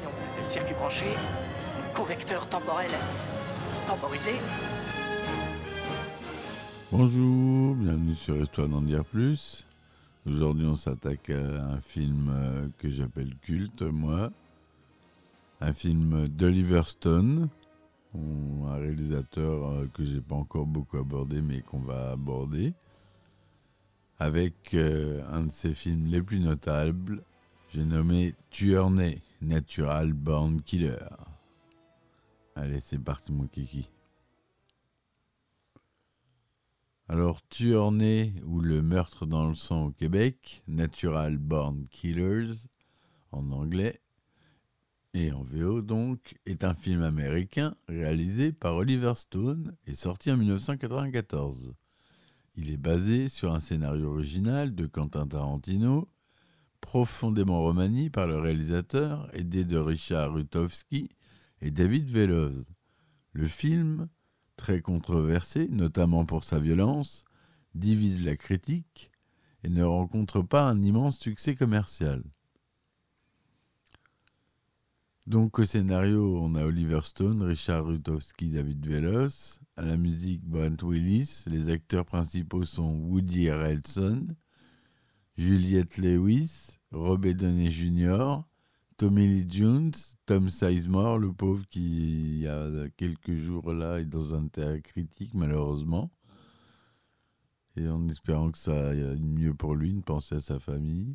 Le circuit branché, convecteur temporel temporisé. Bonjour, bienvenue sur Histoire d'en dire plus. Aujourd'hui, on s'attaque à un film euh, que j'appelle culte, moi. Un film d'Oliver Stone, on- un réalisateur euh, que j'ai pas encore beaucoup abordé, mais qu'on va aborder. Avec euh, un de ses films les plus notables, j'ai nommé Tueur né, Natural Born Killer. Allez, c'est parti, mon kiki. Alors, Tueur né ou le meurtre dans le sang au Québec, Natural Born Killers en anglais et en VO donc, est un film américain réalisé par Oliver Stone et sorti en 1994. Il est basé sur un scénario original de Quentin Tarantino, profondément remanié par le réalisateur, aidé de Richard Rutowski et David Veloz. Le film très controversé, notamment pour sa violence, divise la critique et ne rencontre pas un immense succès commercial. Donc au scénario, on a Oliver Stone, Richard Rutowski, David Velos. À la musique, Brent Willis. Les acteurs principaux sont Woody Harrelson, Juliette Lewis, Robert Downey Jr., Tommy Lee Jones, Tom Sizemore, le pauvre qui, il y a quelques jours là, est dans un terrain critique, malheureusement. Et en espérant que ça aille mieux pour lui, de penser à sa famille.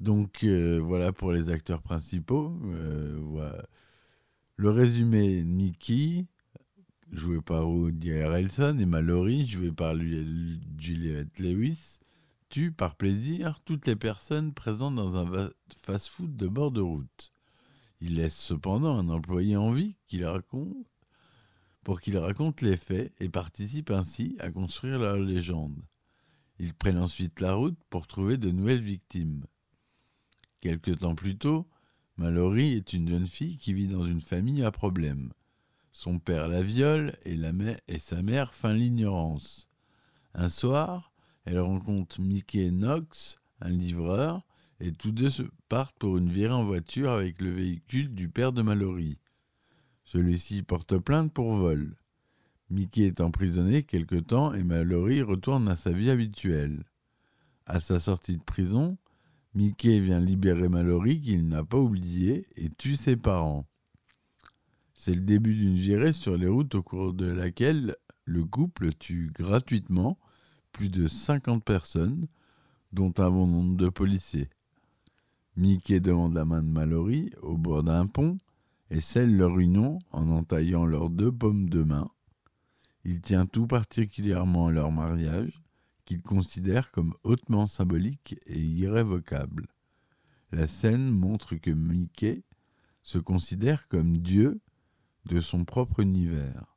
Donc euh, voilà pour les acteurs principaux. Euh. Le résumé Nikki, joué par Woody Harrelson, et Mallory, joué par Juliette Lewis, tue par plaisir toutes les personnes présentes dans un fast-food de bord de route. Il laisse cependant un employé en vie qui raconte pour qu'il raconte les faits et participe ainsi à construire leur légende. Ils prennent ensuite la route pour trouver de nouvelles victimes. Quelque temps plus tôt, Mallory est une jeune fille qui vit dans une famille à problème. Son père la viole et, la et sa mère feint l'ignorance. Un soir, elle rencontre Mickey Knox, un livreur, et tous deux partent pour une virée en voiture avec le véhicule du père de Mallory. Celui-ci porte plainte pour vol. Mickey est emprisonné quelque temps et Mallory retourne à sa vie habituelle. À sa sortie de prison, Mickey vient libérer Mallory qu'il n'a pas oublié et tue ses parents. C'est le début d'une virée sur les routes au cours de laquelle le couple tue gratuitement plus de 50 personnes, dont un bon nombre de policiers. Mickey demande la main de Mallory au bord d'un pont et scelle leur union en entaillant leurs deux paumes de main. Il tient tout particulièrement à leur mariage, qu'il considère comme hautement symbolique et irrévocable. La scène montre que Mickey se considère comme Dieu de son propre univers,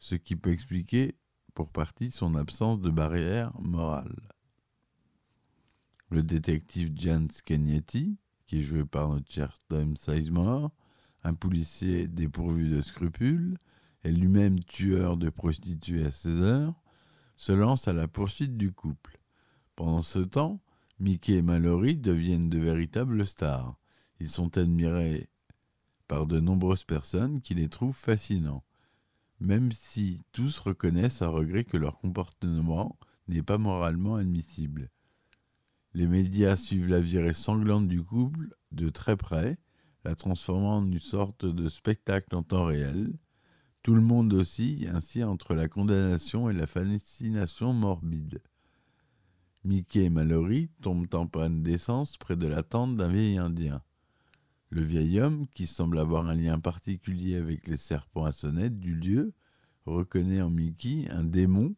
ce qui peut expliquer partie son absence de barrière morale. Le détective Jan Scagnetti, qui est joué par notre cher Tom Sizemore, un policier dépourvu de scrupules, et lui-même tueur de prostituées à 16 heures, se lance à la poursuite du couple. Pendant ce temps, Mickey et Mallory deviennent de véritables stars. Ils sont admirés par de nombreuses personnes qui les trouvent fascinants, même si tous reconnaissent à regret que leur comportement n'est pas moralement admissible. Les médias suivent la virée sanglante du couple de très près, la transformant en une sorte de spectacle en temps réel. Tout le monde oscille ainsi entre la condamnation et la fascination morbide. Mickey et Mallory tombent en panne d'essence près de la tente d'un vieil indien. Le vieil homme, qui semble avoir un lien particulier avec les serpents à sonnette du lieu, reconnaît en Mickey un démon,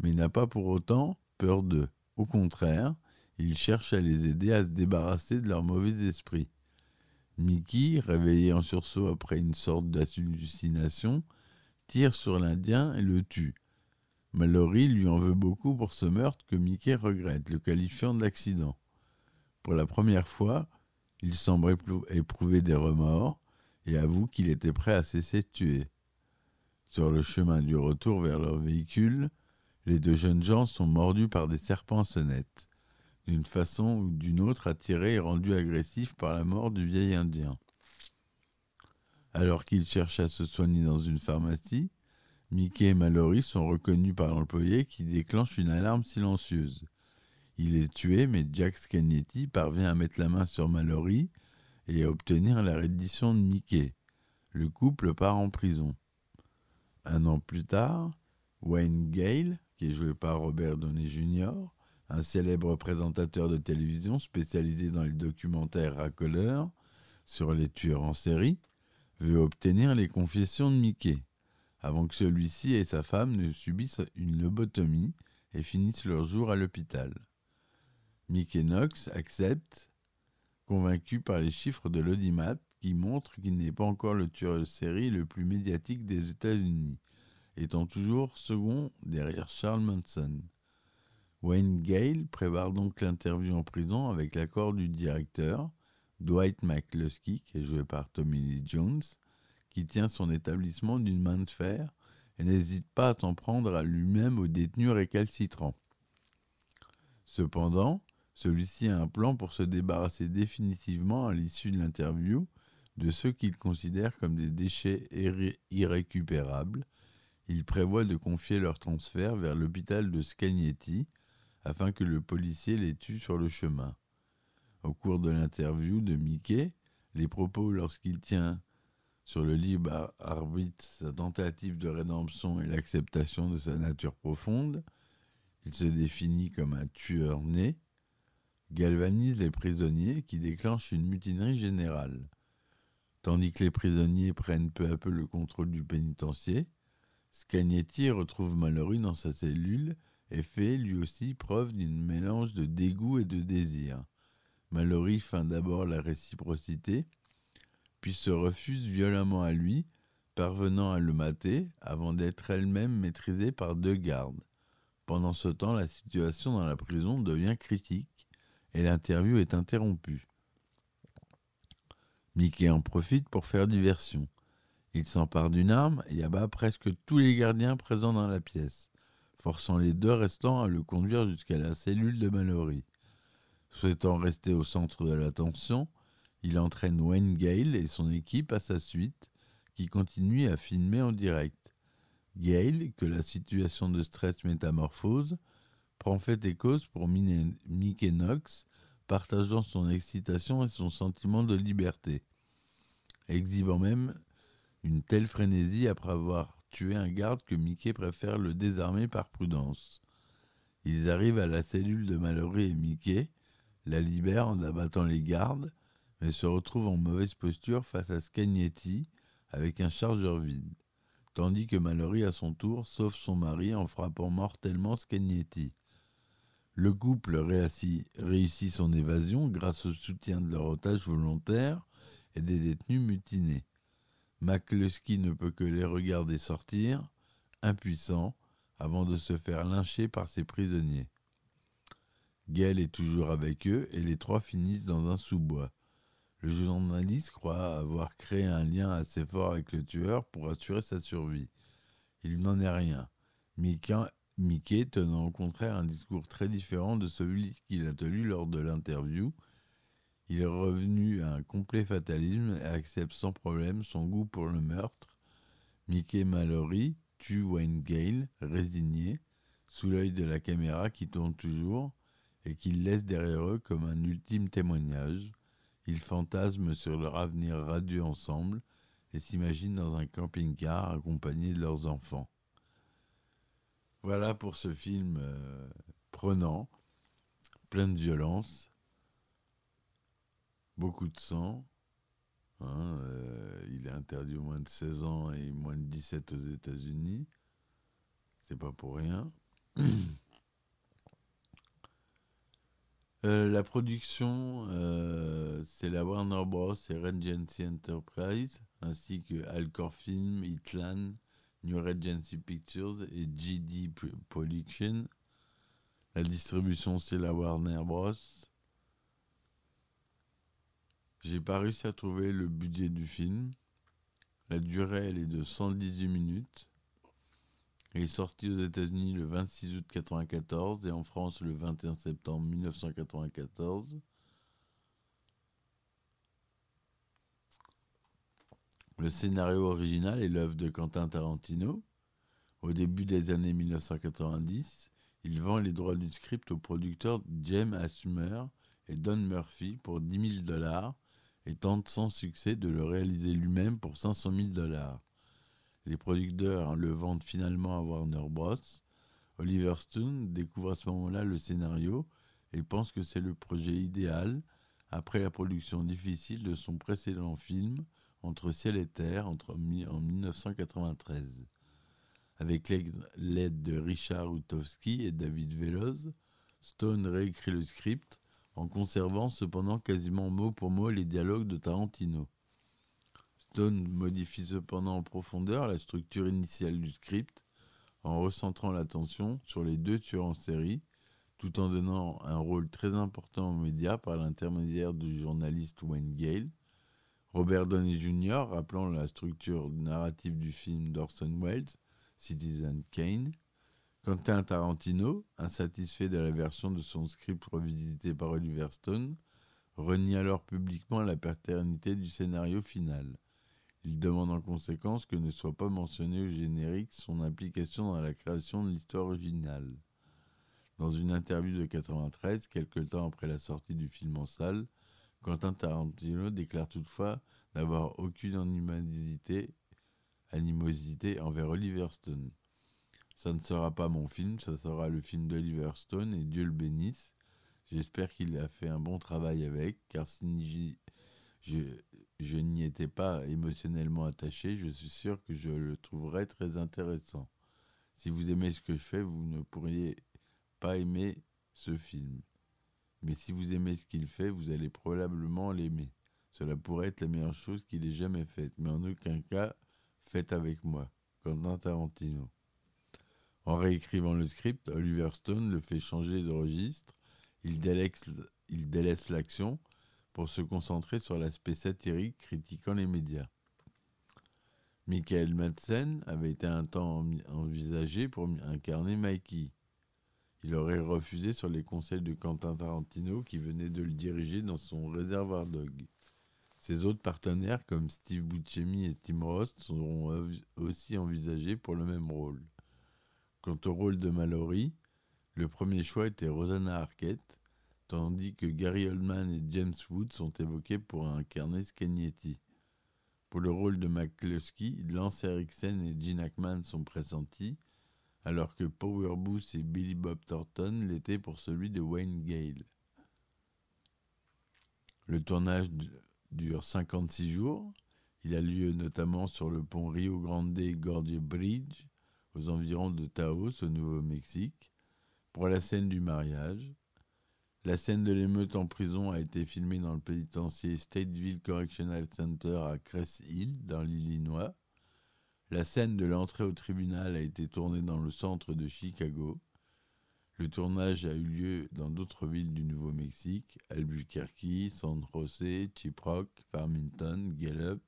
mais n'a pas pour autant peur d'eux. Au contraire, il cherche à les aider à se débarrasser de leur mauvais esprit. Mickey, réveillé en sursaut après une sorte d'hallucination, tire sur l'Indien et le tue. Mallory lui en veut beaucoup pour ce meurtre que Mickey regrette, le qualifiant d'accident. Pour la première fois, il semble éprouver des remords et avoue qu'il était prêt à cesser de tuer. Sur le chemin du retour vers leur véhicule, les deux jeunes gens sont mordus par des serpents sonnettes, d'une façon ou d'une autre attirés et rendus agressifs par la mort du vieil Indien. Alors qu'ils cherchent à se soigner dans une pharmacie, Mickey et Mallory sont reconnus par l'employé qui déclenche une alarme silencieuse. Il est tué, mais Jack Scagnetti parvient à mettre la main sur Mallory et à obtenir la reddition de Mickey. Le couple part en prison. Un an plus tard, Wayne Gale, qui est joué par Robert Downey Jr., un célèbre présentateur de télévision spécialisé dans les documentaires racoleurs sur les tueurs en série, veut obtenir les confessions de Mickey, avant que celui-ci et sa femme ne subissent une lobotomie et finissent leur jour à l'hôpital. Mickey Knox accepte, convaincu par les chiffres de l'audimat qui montrent qu'il n'est pas encore le tueur de série le plus médiatique des États-Unis, étant toujours second derrière Charles Manson. Wayne Gale prépare donc l'interview en prison avec l'accord du directeur, Dwight McCluskey, qui est joué par Tommy Lee Jones, qui tient son établissement d'une main de fer et n'hésite pas à s'en prendre à lui-même aux détenus récalcitrants. Cependant, celui-ci a un plan pour se débarrasser définitivement à l'issue de l'interview de ceux qu'il considère comme des déchets irrécupérables. Il prévoit de confier leur transfert vers l'hôpital de Scagnetti afin que le policier les tue sur le chemin. Au cours de l'interview de Mickey, les propos lorsqu'il tient sur le libre arbitre sa tentative de rédemption et l'acceptation de sa nature profonde, il se définit comme un tueur né, galvanise les prisonniers qui déclenchent une mutinerie générale. Tandis que les prisonniers prennent peu à peu le contrôle du pénitencier, Scagnetti retrouve Mallory dans sa cellule et fait lui aussi preuve d'un mélange de dégoût et de désir. Mallory feint d'abord la réciprocité, puis se refuse violemment à lui, parvenant à le mater avant d'être elle-même maîtrisée par deux gardes. Pendant ce temps, la situation dans la prison devient critique et l'interview est interrompue. Mickey en profite pour faire diversion. Il s'empare d'une arme et abat presque tous les gardiens présents dans la pièce, forçant les deux restants à le conduire jusqu'à la cellule de Mallory. Souhaitant rester au centre de l'attention, il entraîne Wayne Gale et son équipe à sa suite, qui continue à filmer en direct. Gale, que la situation de stress métamorphose, prend fait et cause pour Mickey Knox, partageant son excitation et son sentiment de liberté, exhibant même une telle frénésie après avoir tué un garde que Mickey préfère le désarmer par prudence. Ils arrivent à la cellule de Mallory et Mickey, la libèrent en abattant les gardes, mais se retrouvent en mauvaise posture face à Scagnetti avec un chargeur vide, tandis que Mallory à son tour sauve son mari en frappant mortellement Scagnetti. Le couple réussit son évasion grâce au soutien de leur otage volontaire et des détenus mutinés. McCluskey ne peut que les regarder sortir, impuissant, avant de se faire lyncher par ses prisonniers. Gail est toujours avec eux et les trois finissent dans un sous-bois. Le journaliste croit avoir créé un lien assez fort avec le tueur pour assurer sa survie. Il n'en est rien. Mickey Mickey tenant au contraire un discours très différent de celui qu'il a tenu lors de l'interview. Il est revenu à un complet fatalisme et accepte sans problème son goût pour le meurtre. Mickey Mallory tue Wayne Gale, résigné, sous l'œil de la caméra qui tourne toujours et qu'il laisse derrière eux comme un ultime témoignage. Ils fantasment sur leur avenir radieux ensemble et s'imaginent dans un camping-car accompagnés de leurs enfants. Voilà pour ce film euh, prenant, plein de violence, beaucoup de sang. Hein, euh, il est interdit aux moins de 16 ans et moins de 17 aux États-Unis. C'est pas pour rien. Euh, la production, c'est la Warner Bros. et Regency Enterprise, ainsi que Alcor Film, Itlan, New Regency Pictures et GD Production. La distribution, c'est la Warner Bros. J'ai pas réussi à trouver le budget du film. La durée, elle est de 118 minutes. Il est sorti aux États-Unis le 26 août 1994 et en France le 21 septembre 1994. Le scénario original est l'œuvre de Quentin Tarantino. Au début des années 1990, il vend les droits du script aux producteurs James Asmer et Don Murphy pour 10 000 dollars et tente sans succès de le réaliser lui-même pour 500 000 dollars. Les producteurs le vendent finalement à Warner Bros. Oliver Stone découvre à ce moment-là le scénario et pense que c'est le projet idéal après la production difficile de son précédent film Entre ciel et terre entre, en 1993. Avec l'aide de Richard Utowski et David Veloz, Stone réécrit le script en conservant cependant quasiment mot pour mot les dialogues de Tarantino. Stone modifie cependant en profondeur la structure initiale du script en recentrant l'attention sur les deux tueurs en série, tout en donnant un rôle très important aux médias par l'intermédiaire du journaliste Wayne Gale, Robert Downey Jr. rappelant la structure narrative du film d'Orson Welles, Citizen Kane, Quentin Tarantino, insatisfait de la version de son script revisité par Oliver Stone, renie alors publiquement la paternité du scénario final. Il demande en conséquence que ne soit pas mentionné au générique son implication dans la création de l'histoire originale. Dans une interview de 93, quelque temps après la sortie du film en salle, Quentin Tarantino déclare toutefois n'avoir aucune animosité, envers Oliver Stone. Ça ne sera pas mon film, ça sera le film d'Oliver Stone et Dieu le bénisse. J'espère qu'il a fait un bon travail avec, car si je, je n'y étais pas émotionnellement attaché, je suis sûr que je le trouverais très intéressant. Si vous aimez ce que je fais, vous ne pourriez pas aimer ce film. Mais si vous aimez ce qu'il fait, vous allez probablement l'aimer. Cela pourrait être la meilleure chose qu'il ait jamais faite, mais en aucun cas faites avec moi, Quentin Tarantino. En réécrivant le script, Oliver Stone le fait changer de registre, il délaisse, il délaisse l'action pour se concentrer sur l'aspect satirique critiquant les médias. Michael Madsen avait été un temps envisagé pour incarner Mikey. Il aurait refusé sur les conseils de Quentin Tarantino qui venait de le diriger dans son réservoir dog. Ses autres partenaires comme Steve Buscemi et Tim Roth seront aussi envisagés pour le même rôle. Quant au rôle de Mallory, le premier choix était Rosanna Arquette, tandis que Gary Oldman et James Wood sont évoqués pour incarner Scagnetti. Pour le rôle de McCluskey, Lance Eriksen et Gene Hackman sont pressentis, alors que Power Booth et Billy Bob Thornton l'étaient pour celui de Wayne Gale. Le tournage dure 56 jours. Il a lieu notamment sur le pont Rio Grande Gorge Bridge, aux environs de Taos, au Nouveau-Mexique, pour la scène du mariage. La scène de l'émeute en prison a été filmée dans le pénitencier Stateville Correctional Center à Cress Hill, dans l'Illinois. La scène de l'entrée au tribunal a été tournée dans le centre de Chicago. Le tournage a eu lieu dans d'autres villes du Nouveau-Mexique, Albuquerque, San José, Chiprock, Farmington, Gallup,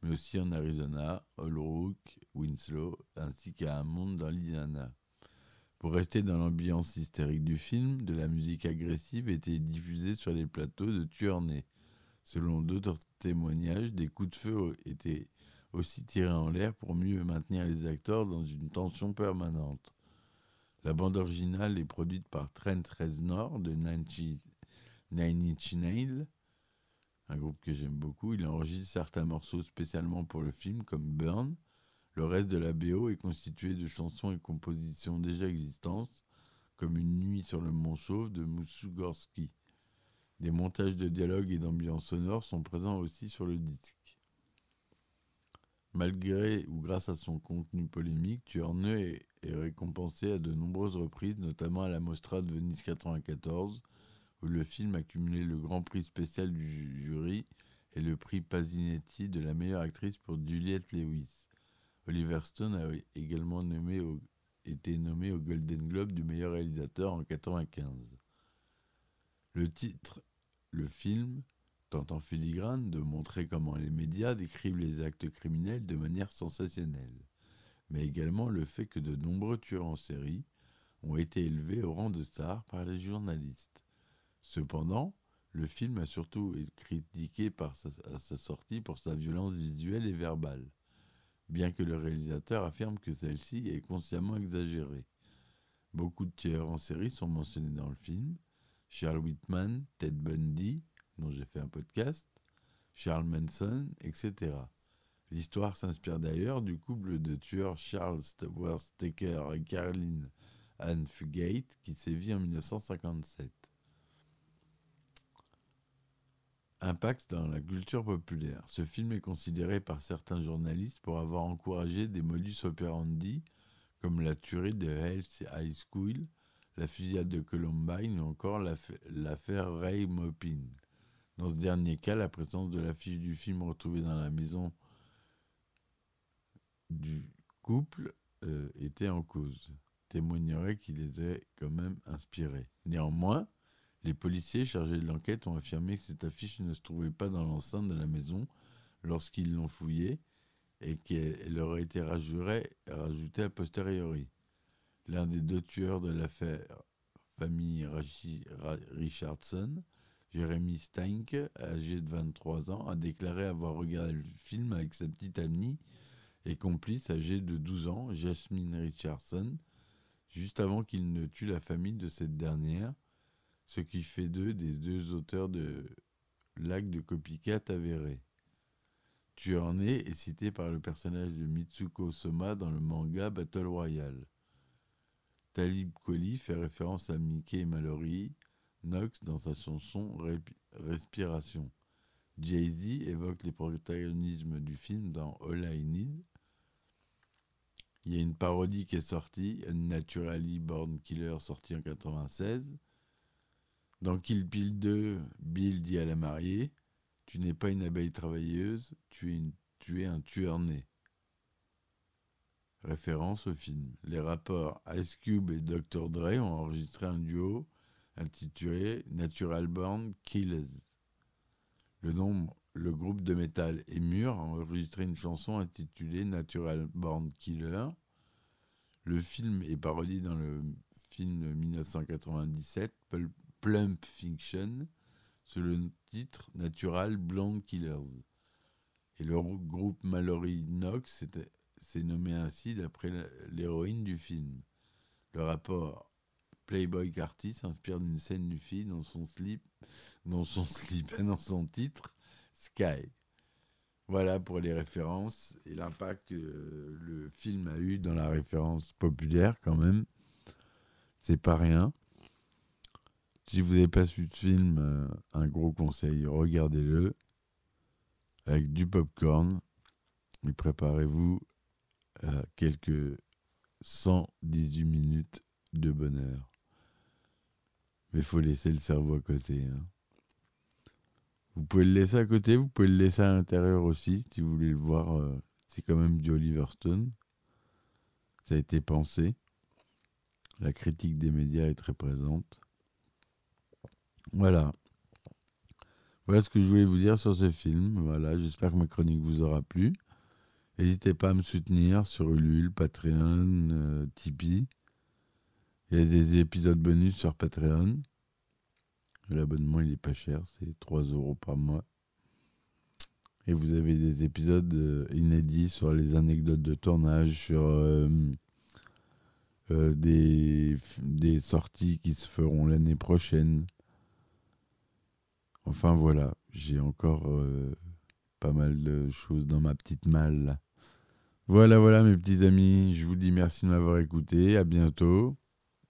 mais aussi en Arizona, Holbrook, Winslow, ainsi qu'à Hammond dans l'Indiana. Pour rester dans l'ambiance hystérique du film, de la musique agressive était diffusée sur les plateaux de Tuernay. Selon d'autres témoignages, des coups de feu étaient aussi tirés en l'air pour mieux maintenir les acteurs dans une tension permanente. La bande originale est produite par Trent Reznor de Nine Inch Nails, un groupe que j'aime beaucoup. Il enregistre certains morceaux spécialement pour le film, comme Burn. Le reste de la BO est constitué de chansons et compositions déjà existantes, comme Une nuit sur le Mont Chauve de Gorski. Des montages de dialogues et d'ambiance sonore sont présents aussi sur le disque. Malgré ou grâce à son contenu polémique, Turner et récompensé à de nombreuses reprises, notamment à la Mostra de Venise 94, où le film a cumulé le grand prix spécial du jury et le prix Pasinetti de la meilleure actrice pour Juliette Lewis. Oliver Stone a également été nommé au Golden Globe du meilleur réalisateur en 1995. Le titre, le film, tente en filigrane de montrer comment les médias décrivent les actes criminels de manière sensationnelle, mais également le fait que de nombreux tueurs en série ont été élevés au rang de stars par les journalistes. Cependant, le film a surtout été critiqué à sa sortie pour sa violence visuelle et verbale, bien que le réalisateur affirme que celle-ci est consciemment exagérée. Beaucoup de tueurs en série sont mentionnés dans le film. Charles Whitman, Ted Bundy, dont j'ai fait un podcast, Charles Manson, etc. L'histoire s'inspire d'ailleurs du couple de tueurs Charles Worth Taker et Caroline Anne Fugate qui sévit en 1957. Impact dans la culture populaire. Ce film est considéré par certains journalistes pour avoir encouragé des modus operandi comme la tuerie de Hell's High School, la fusillade de Columbine ou encore l'affaire Ray Mopin. Dans ce dernier cas, la présence de l'affiche du film retrouvée dans la maison du couple euh, était en cause, témoignerait qu'il les ait quand même inspirés. Néanmoins, les policiers chargés de l'enquête ont affirmé que cette affiche ne se trouvait pas dans l'enceinte de la maison lorsqu'ils l'ont fouillée et qu'elle aurait été rajoutée a posteriori. L'un des deux tueurs de l'affaire famille Richardson, Jeremy Steinke, âgé de 23 ans, a déclaré avoir regardé le film avec sa petite amie et complice âgée de 12 ans, Jasmine Richardson, juste avant qu'il ne tue la famille de cette dernière ce qui fait d'eux des deux auteurs de l'acte de copycat avéré. Tuerney est cité par le personnage de Mitsuko Soma dans le manga Battle Royale. Talib Kweli fait référence à Mickey Mallory, Knox dans sa chanson Respiration. Jay-Z évoque les protagonismes du film dans All I Need. Il y a une parodie qui est sortie, Naturally Born Killer, sorti en 1996. Dans Kill Bill 2, Bill dit à la mariée Tu n'es pas une abeille travailleuse, tu es, tu es un tueur né. Référence au film. Les rapports Ice Cube et Dr. Dre ont enregistré un duo intitulé Natural Born Killers. Le, groupe de métal Emur a enregistré une chanson intitulée Natural Born Killer. Le film est parodié dans le film 1997 Plump Fiction sous le titre Natural Blonde Killers. Et le groupe Mallory Knox s'est nommé ainsi d'après l'héroïne du film. Le rapport Playboy Carty s'inspire d'une scène du film dans son slip, dans son slip, dans son titre Sky. Voilà pour les références et l'impact que le film a eu dans la référence populaire quand même. C'est pas rien. Si vous n'avez pas vu de film, euh, un gros conseil, regardez-le avec du popcorn et préparez-vous à quelques 118 minutes de bonheur. Mais il faut laisser le cerveau à côté. Hein. Vous pouvez le laisser à côté, vous pouvez le laisser à l'intérieur aussi, si vous voulez le voir. Euh, c'est quand même du Oliver Stone. Ça a été pensé. La critique des médias est très présente. Voilà. Voilà ce que je voulais vous dire sur ce film. Voilà, j'espère que ma chronique vous aura plu. N'hésitez pas à me soutenir sur Ulule, Patreon, euh, Tipeee. Il y a des épisodes bonus sur Patreon. L'abonnement, il est pas cher, c'est 3 euros par mois. Et vous avez des épisodes euh, inédits sur les anecdotes de tournage, sur euh, des, des sorties qui se feront l'année prochaine. Enfin voilà, j'ai encore euh, pas mal de choses dans ma petite malle. Voilà, voilà mes petits amis, je vous dis merci de m'avoir écouté, à bientôt,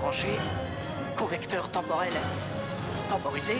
Voyons, le circuit branché, convecteur temporel temporisé,